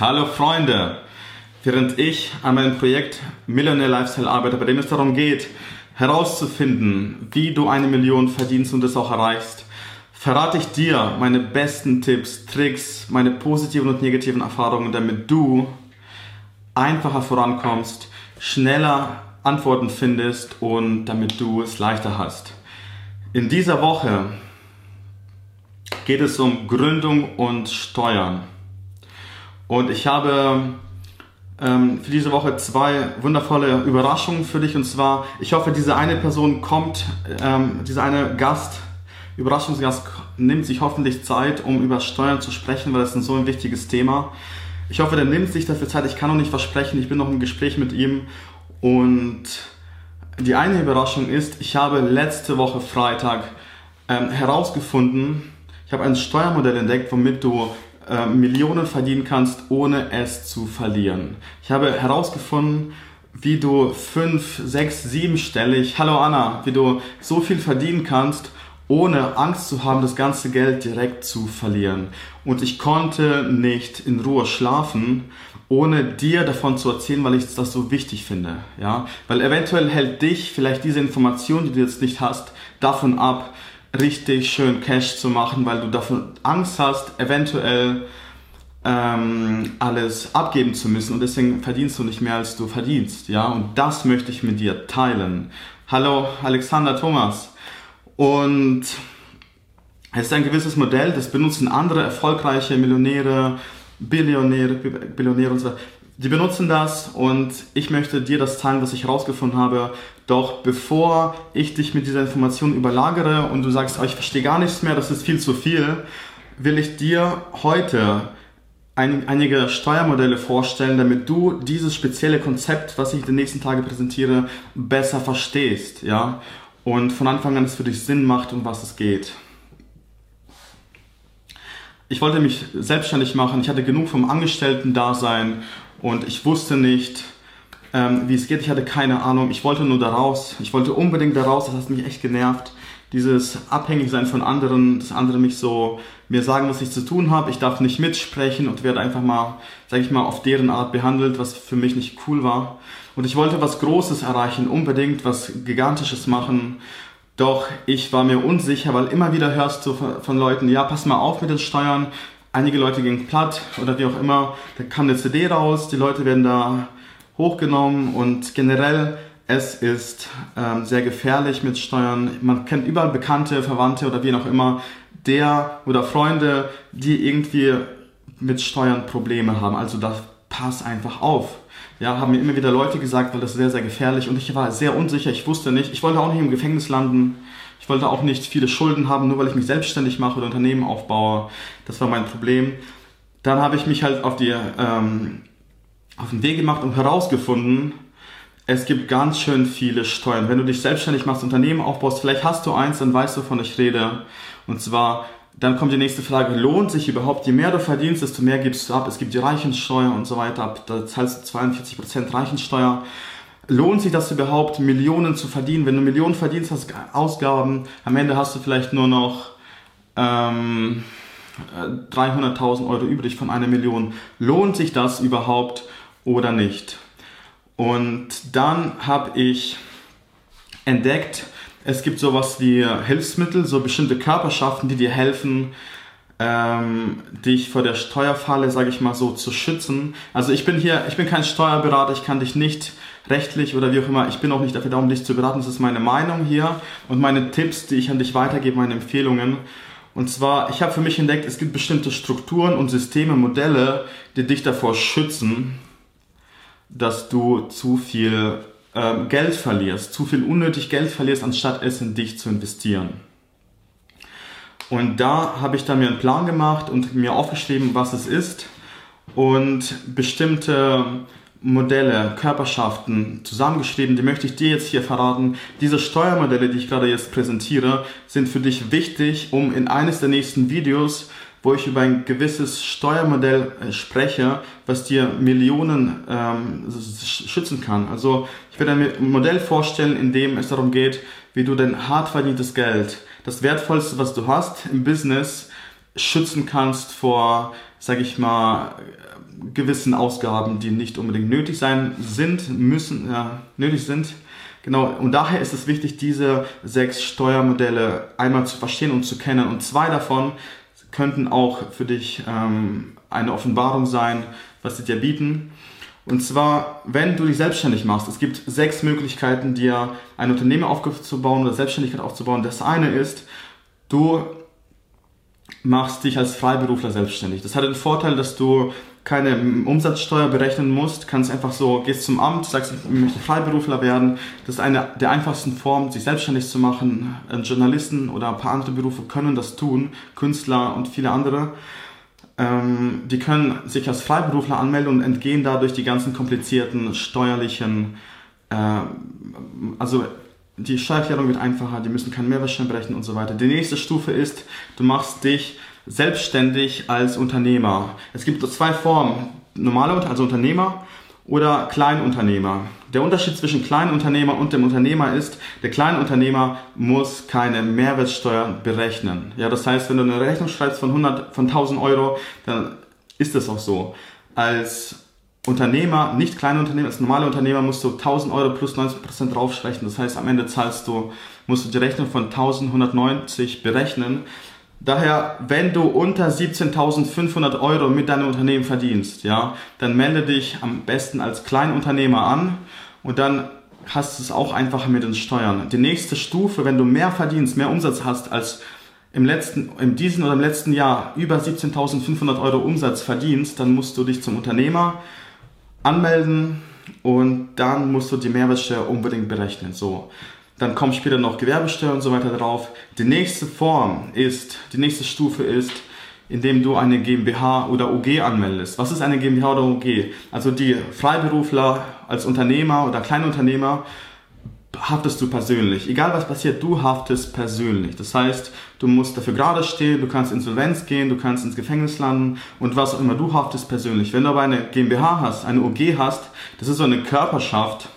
Hallo Freunde! Während ich an meinem Projekt Millionaire Lifestyle arbeite, bei dem es darum geht, herauszufinden, wie du eine Million verdienst und es auch erreichst, verrate ich dir meine besten Tipps, Tricks, meine positiven und negativen Erfahrungen, damit du einfacher vorankommst, schneller Antworten findest und damit du es leichter hast. In dieser Woche geht es um Gründung und Steuern. Und ich habe ähm, für diese Woche zwei wundervolle Überraschungen für dich. Und zwar, ich hoffe, diese eine Person kommt, ähm, dieser eine Gast, Überraschungsgast nimmt sich hoffentlich Zeit, um über Steuern zu sprechen, weil das ist so ein wichtiges Thema. Ich hoffe, der nimmt sich dafür Zeit. Ich kann noch nicht versprechen, ich bin noch im Gespräch mit ihm. Und die eine Überraschung ist, ich habe letzte Woche Freitag ähm, herausgefunden, ich habe ein Steuermodell entdeckt, womit du äh, Millionen verdienen kannst, ohne es zu verlieren. Ich habe herausgefunden, wie du fünf, sechs, siebenstellig, hallo Anna, wie du so viel verdienen kannst, ohne Angst zu haben, das ganze Geld direkt zu verlieren. Und ich konnte nicht in Ruhe schlafen, ohne dir davon zu erzählen, weil ich das so wichtig finde. Ja? Weil eventuell hält dich vielleicht diese Information, die du jetzt nicht hast, davon ab, richtig schön Cash zu machen, weil du davon Angst hast, eventuell ähm, alles abgeben zu müssen und deswegen verdienst du nicht mehr, als du verdienst. Ja, und das möchte ich mit dir teilen. Hallo Alexander Thomas. Und es ist ein gewisses Modell, das benutzen andere erfolgreiche Millionäre, Billionäre, Billionäre und so weiter. Die benutzen das und ich möchte dir das teilen, was ich herausgefunden habe. Doch bevor ich dich mit dieser Information überlagere und du sagst, oh, ich verstehe gar nichts mehr, das ist viel zu viel, will ich dir heute ein, einige Steuermodelle vorstellen, damit du dieses spezielle Konzept, was ich in den nächsten Tagen präsentiere, besser verstehst, ja? Und von Anfang an es für dich Sinn macht, um was es geht. Ich wollte mich selbstständig machen. Ich hatte genug vom Angestellten-Dasein und ich wusste nicht, ähm, wie es geht. Ich hatte keine Ahnung. Ich wollte nur da raus. Ich wollte unbedingt da raus. Das hat mich echt genervt. Dieses Abhängigsein von anderen, dass andere mich so mir sagen, was ich zu tun habe. Ich darf nicht mitsprechen und werde einfach mal, sage ich mal, auf deren Art behandelt, was für mich nicht cool war. Und ich wollte was Großes erreichen, unbedingt was Gigantisches machen. Doch ich war mir unsicher, weil immer wieder hörst du von Leuten, ja, pass mal auf mit den Steuern, einige Leute gingen platt oder wie auch immer, da kam eine CD raus, die Leute werden da hochgenommen und generell es ist ähm, sehr gefährlich mit Steuern. Man kennt überall Bekannte, Verwandte oder wie auch immer, der oder Freunde, die irgendwie mit Steuern Probleme haben. Also da pass einfach auf. Ja, haben mir immer wieder Leute gesagt, weil das sehr, sehr gefährlich und ich war sehr unsicher, ich wusste nicht, ich wollte auch nicht im Gefängnis landen. Ich wollte auch nicht viele Schulden haben, nur weil ich mich selbstständig mache oder Unternehmen aufbaue. Das war mein Problem. Dann habe ich mich halt auf, die, ähm, auf den Weg gemacht und herausgefunden, es gibt ganz schön viele Steuern. Wenn du dich selbstständig machst, Unternehmen aufbaust, vielleicht hast du eins, dann weißt du, wovon ich rede. Und zwar, dann kommt die nächste Frage, lohnt sich überhaupt, je mehr du verdienst, desto mehr gibst du ab. Es gibt die Reichensteuer und so weiter, da zahlst du 42% Reichensteuer lohnt sich das überhaupt, Millionen zu verdienen? Wenn du Millionen verdienst, hast du Ausgaben, am Ende hast du vielleicht nur noch ähm, 300.000 Euro übrig von einer Million. Lohnt sich das überhaupt oder nicht? Und dann habe ich entdeckt, es gibt sowas wie Hilfsmittel, so bestimmte Körperschaften, die dir helfen, ähm, dich vor der Steuerfalle, sage ich mal so, zu schützen. Also ich bin hier, ich bin kein Steuerberater, ich kann dich nicht rechtlich oder wie auch immer, ich bin auch nicht dafür da, um dich zu beraten. Das ist meine Meinung hier und meine Tipps, die ich an dich weitergebe, meine Empfehlungen. Und zwar, ich habe für mich entdeckt, es gibt bestimmte Strukturen und Systeme, Modelle, die dich davor schützen, dass du zu viel ähm, Geld verlierst, zu viel unnötig Geld verlierst, anstatt es in dich zu investieren. Und da habe ich dann mir einen Plan gemacht und mir aufgeschrieben, was es ist und bestimmte Modelle, Körperschaften zusammengeschrieben, die möchte ich dir jetzt hier verraten. Diese Steuermodelle, die ich gerade jetzt präsentiere, sind für dich wichtig, um in eines der nächsten Videos, wo ich über ein gewisses Steuermodell äh, spreche, was dir Millionen ähm, schützen kann. Also ich werde ein Modell vorstellen, in dem es darum geht, wie du dein hart verdientes Geld das Wertvollste, was du hast im Business, schützen kannst vor, sag ich mal, gewissen Ausgaben, die nicht unbedingt nötig sein sind, müssen, ja, nötig sind. Genau, und daher ist es wichtig, diese sechs Steuermodelle einmal zu verstehen und zu kennen. Und zwei davon könnten auch für dich ähm, eine Offenbarung sein, was sie dir bieten. Und zwar, wenn du dich selbstständig machst, es gibt sechs Möglichkeiten, dir ein Unternehmen aufzubauen oder Selbstständigkeit aufzubauen. Das eine ist, du machst dich als Freiberufler selbstständig. Das hat den Vorteil, dass du keine Umsatzsteuer berechnen musst, kannst einfach so, gehst zum Amt, sagst, ich möchte Freiberufler werden. Das ist eine der einfachsten Formen, sich selbstständig zu machen. Journalisten oder ein paar andere Berufe können das tun, Künstler und viele andere. Ähm, die können sich als Freiberufler anmelden und entgehen dadurch die ganzen komplizierten steuerlichen, äh, also die Steuererklärung wird einfacher, die müssen keine Mehrwertsteuer berechnen und so weiter. Die nächste Stufe ist, du machst dich selbstständig als Unternehmer. Es gibt zwei Formen, normale, also Unternehmer oder Kleinunternehmer. Der Unterschied zwischen Kleinunternehmer und dem Unternehmer ist, der Kleinunternehmer muss keine Mehrwertsteuer berechnen. Ja, das heißt, wenn du eine Rechnung schreibst von 100, von 1000 Euro, dann ist das auch so. Als Unternehmer, nicht Kleinunternehmer, als normaler Unternehmer musst du 1000 Euro plus 90% draufrechnen. Das heißt, am Ende zahlst du, musst du die Rechnung von 1190 berechnen. Daher, wenn du unter 17.500 Euro mit deinem Unternehmen verdienst, ja, dann melde dich am besten als Kleinunternehmer an und dann hast du es auch einfacher mit den Steuern. Die nächste Stufe, wenn du mehr verdienst, mehr Umsatz hast als im letzten, in diesem oder im letzten Jahr über 17.500 Euro Umsatz verdienst, dann musst du dich zum Unternehmer anmelden und dann musst du die Mehrwertsteuer unbedingt berechnen. So. Dann kommt später noch Gewerbesteuer und so weiter drauf. Die nächste Form ist, die nächste Stufe ist, indem du eine GmbH oder UG anmeldest. Was ist eine GmbH oder UG? Also die Freiberufler als Unternehmer oder Kleinunternehmer haftest du persönlich. Egal was passiert, du haftest persönlich. Das heißt, du musst dafür gerade stehen, du kannst Insolvenz gehen, du kannst ins Gefängnis landen und was auch immer, du haftest persönlich. Wenn du aber eine GmbH hast, eine UG hast, das ist so eine Körperschaft,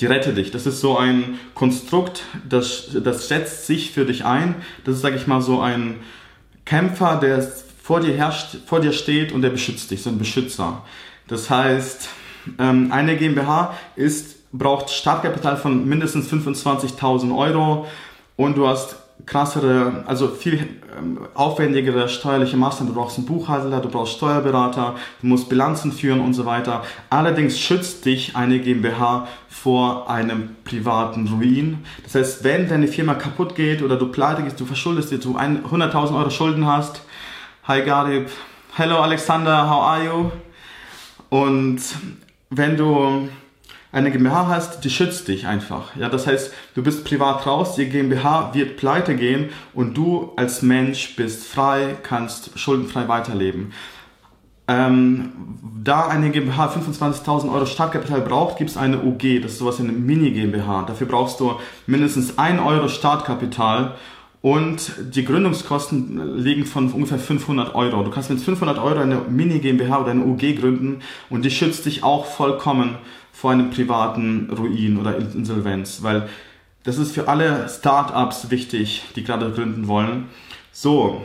die rette dich. Das ist so ein Konstrukt, das, das setzt sich für dich ein. Das ist, sag ich mal, so ein Kämpfer, der vor dir herrscht, vor dir steht und der beschützt dich, so ein Beschützer. Das heißt, ähm, eine GmbH ist, braucht Startkapital von mindestens 25.000 Euro und du hast krassere, also viel ähm, aufwendigere steuerliche Maßnahmen. Du brauchst einen Buchhalter, du brauchst Steuerberater, du musst Bilanzen führen und so weiter. Allerdings schützt dich eine GmbH vor einem privaten Ruin. Das heißt, wenn deine Firma kaputt geht oder du pleite gehst, du verschuldest dir, du 100.000 Euro Schulden hast, hi Garib, hello Alexander, how are you? Und wenn du eine GmbH hast, die schützt dich einfach. Ja, das heißt, du bist privat raus, die GmbH wird pleite gehen und du als Mensch bist frei, kannst schuldenfrei weiterleben. Ähm, da eine GmbH 25.000 Euro Startkapital braucht, gibt es eine UG, das ist sowas wie eine Mini-GmbH. Dafür brauchst du mindestens 1 Euro Startkapital und die Gründungskosten liegen von ungefähr 500 Euro. Du kannst mit 500 Euro eine Mini-GmbH oder eine UG gründen und die schützt dich auch vollkommen vor einem privaten Ruin oder Insolvenz, weil das ist für alle Startups wichtig, die gerade gründen wollen. So.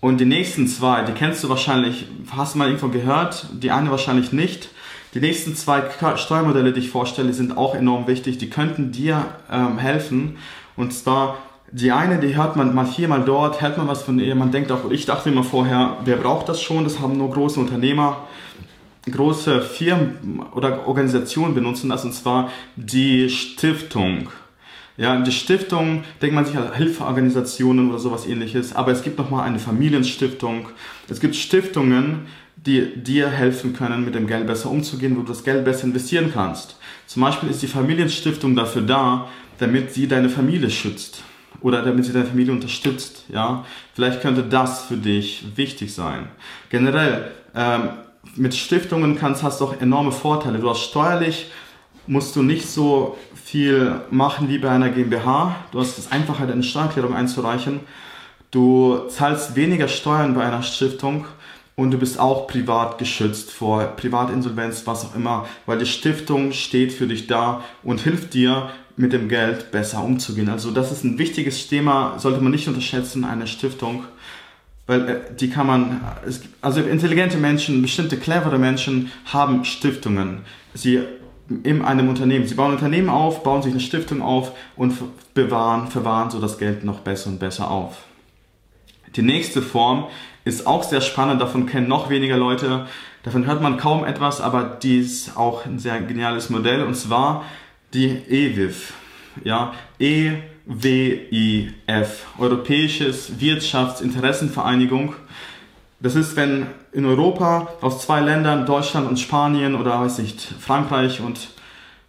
Und die nächsten zwei, die kennst du wahrscheinlich, hast du mal irgendwo gehört, die eine wahrscheinlich nicht. Die nächsten zwei Steuermodelle, die ich vorstelle, sind auch enorm wichtig. Die könnten dir ähm, helfen. Und zwar die eine, die hört man mal hier, mal dort, hält man was von ihr. Man denkt auch, ich dachte immer vorher, wer braucht das schon? Das haben nur große Unternehmer große Firmen oder Organisationen benutzen das, und zwar die Stiftung. Ja, die Stiftung, denkt man sich an Hilfeorganisationen oder sowas ähnliches, aber es gibt nochmal eine Familienstiftung. Es gibt Stiftungen, die dir helfen können, mit dem Geld besser umzugehen, wo du das Geld besser investieren kannst. Zum Beispiel ist die Familienstiftung dafür da, damit sie deine Familie schützt oder damit sie deine Familie unterstützt. Ja, vielleicht könnte das für dich wichtig sein. Generell ähm, mit Stiftungen kannst, hast du auch enorme Vorteile. Du hast steuerlich, musst du nicht so viel machen wie bei einer GmbH. Du hast es einfacher, deine Steuererklärung einzureichen. Du zahlst weniger Steuern bei einer Stiftung und du bist auch privat geschützt vor Privatinsolvenz, was auch immer, weil die Stiftung steht für dich da und hilft dir, mit dem Geld besser umzugehen. Also das ist ein wichtiges Thema, sollte man nicht unterschätzen, eine Stiftung. Weil äh, die kann man, also intelligente Menschen, bestimmte clevere Menschen haben Stiftungen. Sie in einem Unternehmen, sie bauen Unternehmen auf, bauen sich eine Stiftung auf und bewahren, verwahren so das Geld noch besser und besser auf. Die nächste Form ist auch sehr spannend, davon kennen noch weniger Leute, davon hört man kaum etwas, aber die ist auch ein sehr geniales Modell und zwar die EWIF. Ja, E WIF, Europäisches Wirtschaftsinteressenvereinigung. Das ist, wenn in Europa aus zwei Ländern, Deutschland und Spanien oder weiß nicht, Frankreich und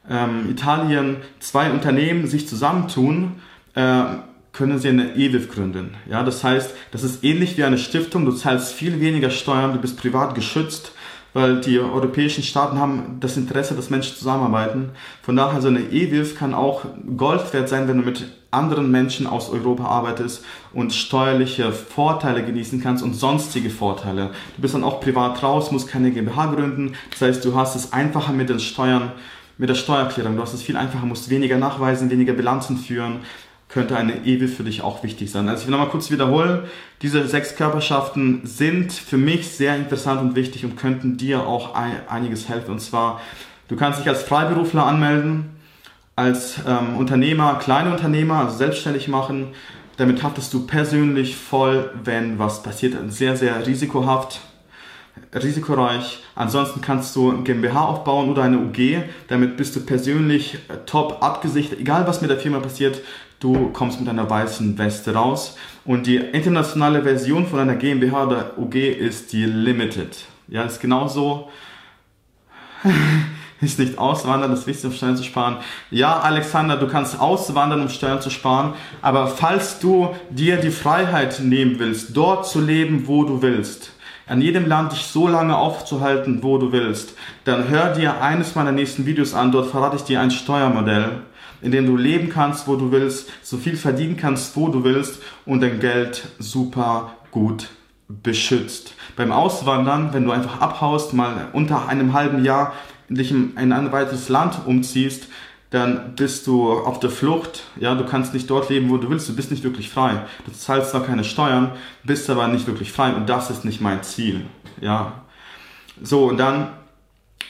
ähm, Italien, zwei Unternehmen sich zusammentun, äh, können sie eine EWIF gründen. Ja, das heißt, das ist ähnlich wie eine Stiftung. Du zahlst viel weniger Steuern, du bist privat geschützt weil die europäischen Staaten haben das Interesse, dass Menschen zusammenarbeiten. Von daher, so eine EWIF kann auch Gold wert sein, wenn du mit anderen Menschen aus Europa arbeitest und steuerliche Vorteile genießen kannst und sonstige Vorteile. Du bist dann auch privat raus, musst keine GmbH gründen. Das heißt, du hast es einfacher mit den Steuern, mit der Steuererklärung. Du hast es viel einfacher, musst weniger nachweisen, weniger Bilanzen führen könnte eine Ewe für dich auch wichtig sein. Also ich will nochmal kurz wiederholen, diese sechs Körperschaften sind für mich sehr interessant und wichtig und könnten dir auch einiges helfen. Und zwar, du kannst dich als Freiberufler anmelden, als ähm, Unternehmer, kleine Unternehmer, also selbstständig machen. Damit haftest du persönlich voll, wenn was passiert. Sehr, sehr risikohaft risikoreich. Ansonsten kannst du ein GmbH aufbauen oder eine UG. Damit bist du persönlich äh, top abgesichert. Egal was mit der Firma passiert, du kommst mit einer weißen Weste raus. Und die internationale Version von einer GmbH oder UG ist die Limited. Ja, ist genauso. ist nicht auswandern, das Wichtigste, um Steuern zu sparen. Ja, Alexander, du kannst auswandern, um Steuern zu sparen, aber falls du dir die Freiheit nehmen willst, dort zu leben, wo du willst, an jedem Land dich so lange aufzuhalten, wo du willst, dann hör dir eines meiner nächsten Videos an. Dort verrate ich dir ein Steuermodell, in dem du leben kannst, wo du willst, so viel verdienen kannst, wo du willst und dein Geld super gut beschützt. Beim Auswandern, wenn du einfach abhaust, mal unter einem halben Jahr dich in ein weiteres Land umziehst, dann bist du auf der Flucht, ja, du kannst nicht dort leben, wo du willst, du bist nicht wirklich frei. Du zahlst zwar keine Steuern, bist aber nicht wirklich frei und das ist nicht mein Ziel, ja. So, und dann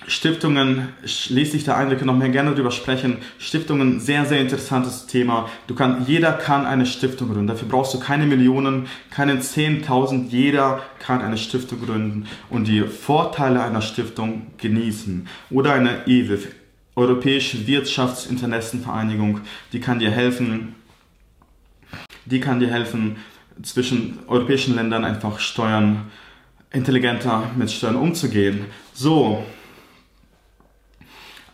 Stiftungen, lese ich da ein, wir können noch mehr gerne drüber sprechen. Stiftungen, sehr, sehr interessantes Thema. Du kann, jeder kann eine Stiftung gründen. Dafür brauchst du keine Millionen, keine 10.000. Jeder kann eine Stiftung gründen und die Vorteile einer Stiftung genießen. Oder eine EWIF, Europäische Wirtschaftsinteressenvereinigung, die kann dir helfen, die kann dir helfen, zwischen europäischen Ländern einfach Steuern intelligenter mit Steuern umzugehen. So,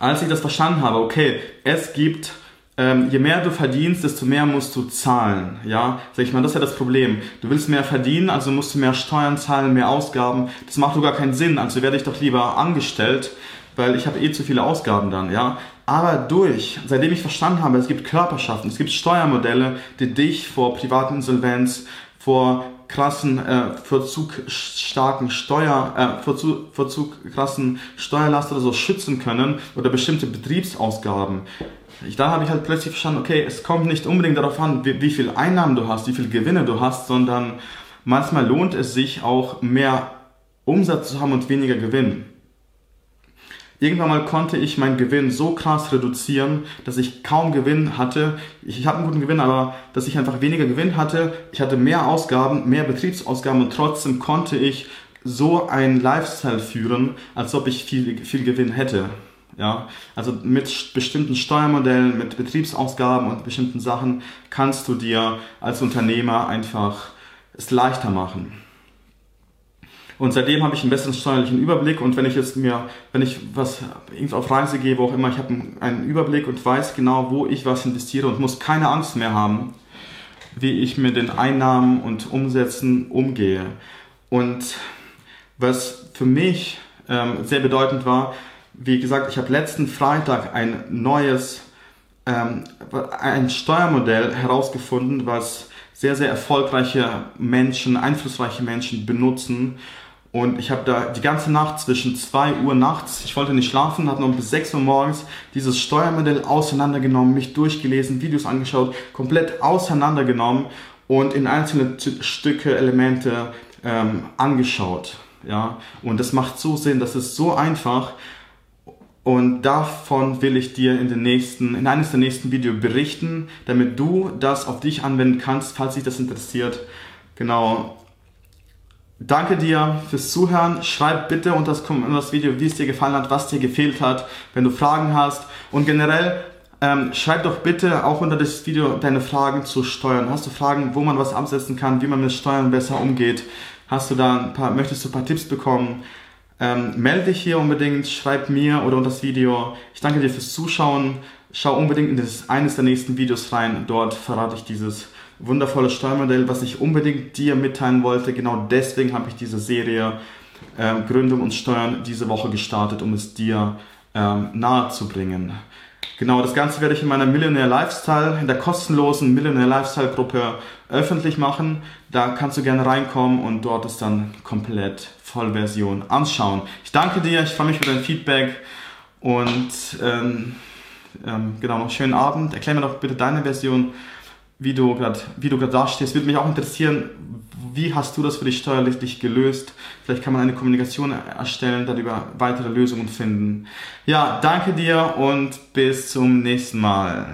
als ich das verstanden habe, okay, es gibt ähm, je mehr du verdienst, desto mehr musst du zahlen. Ja, sag ich mal, das ist ja das Problem. Du willst mehr verdienen, also musst du mehr Steuern zahlen, mehr Ausgaben. Das macht doch gar keinen Sinn. Also werde ich doch lieber angestellt, weil ich habe eh zu viele Ausgaben dann, ja. Aber durch, seitdem ich verstanden habe, es gibt Körperschaften, es gibt Steuermodelle, die dich vor privaten Insolvenz, vor krassen, äh, vorzugsstarken Steuer, äh, vorzug, vorzug krassen Steuerlast oder so schützen können oder bestimmte Betriebsausgaben. Ich, da habe ich halt plötzlich verstanden, okay, es kommt nicht unbedingt darauf an, wie, wie viel Einnahmen du hast, wie viel Gewinne du hast, sondern manchmal lohnt es sich auch mehr Umsatz zu haben und weniger Gewinn. Irgendwann mal konnte ich meinen Gewinn so krass reduzieren, dass ich kaum Gewinn hatte. Ich, ich habe einen guten Gewinn, aber dass ich einfach weniger Gewinn hatte. Ich hatte mehr Ausgaben, mehr Betriebsausgaben und trotzdem konnte ich so einen Lifestyle führen, als ob ich viel, viel Gewinn hätte. Ja, also mit bestimmten Steuermodellen, mit Betriebsausgaben und bestimmten Sachen kannst du dir als Unternehmer einfach es leichter machen. Und seitdem habe ich einen besseren steuerlichen Überblick und wenn ich jetzt mir, wenn ich was auf Reise gehe, wo auch immer, ich habe einen Überblick und weiß genau, wo ich was investiere und muss keine Angst mehr haben, wie ich mit den Einnahmen und Umsätzen umgehe. Und was für mich ähm, sehr bedeutend war, wie gesagt, ich habe letzten Freitag ein neues ähm, ein Steuermodell herausgefunden, was sehr, sehr erfolgreiche Menschen, einflussreiche Menschen benutzen, und ich habe da die ganze Nacht zwischen 2 Uhr nachts, ich wollte nicht schlafen, habe noch bis 6 Uhr morgens dieses Steuermodell auseinandergenommen, mich durchgelesen, Videos angeschaut, komplett auseinandergenommen und in einzelne Stücke, Elemente ähm, angeschaut. Ja? Und das macht so Sinn, das ist so einfach. Und davon will ich dir in, den nächsten, in eines der nächsten Videos berichten, damit du das auf dich anwenden kannst, falls dich das interessiert. Genau. Danke dir fürs Zuhören. Schreib bitte unter das, Video, wie es dir gefallen hat, was dir gefehlt hat, wenn du Fragen hast. Und generell ähm, schreib doch bitte auch unter das Video deine Fragen zu Steuern. Hast du Fragen, wo man was absetzen kann, wie man mit Steuern besser umgeht? Hast du da ein paar, möchtest du ein paar Tipps bekommen? Ähm, melde dich hier unbedingt, schreib mir oder unter das Video. Ich danke dir fürs Zuschauen. Schau unbedingt in das, eines der nächsten Videos rein. Dort verrate ich dieses wundervolle Steuermodell, was ich unbedingt dir mitteilen wollte. Genau deswegen habe ich diese Serie äh, Gründung und Steuern diese Woche gestartet, um es dir ähm, nahe zu bringen. Genau, das Ganze werde ich in meiner Millionaire Lifestyle, in der kostenlosen Millionaire Lifestyle Gruppe öffentlich machen. Da kannst du gerne reinkommen und dort ist dann komplett Vollversion anschauen. Ich danke dir, ich freue mich über dein Feedback und ähm, ähm, genau, noch einen schönen Abend. Erklär mir doch bitte deine Version, wie du gerade dastehst. Würde mich auch interessieren, wie hast du das für dich steuerlich gelöst? Vielleicht kann man eine Kommunikation erstellen, darüber weitere Lösungen finden. Ja, danke dir und bis zum nächsten Mal.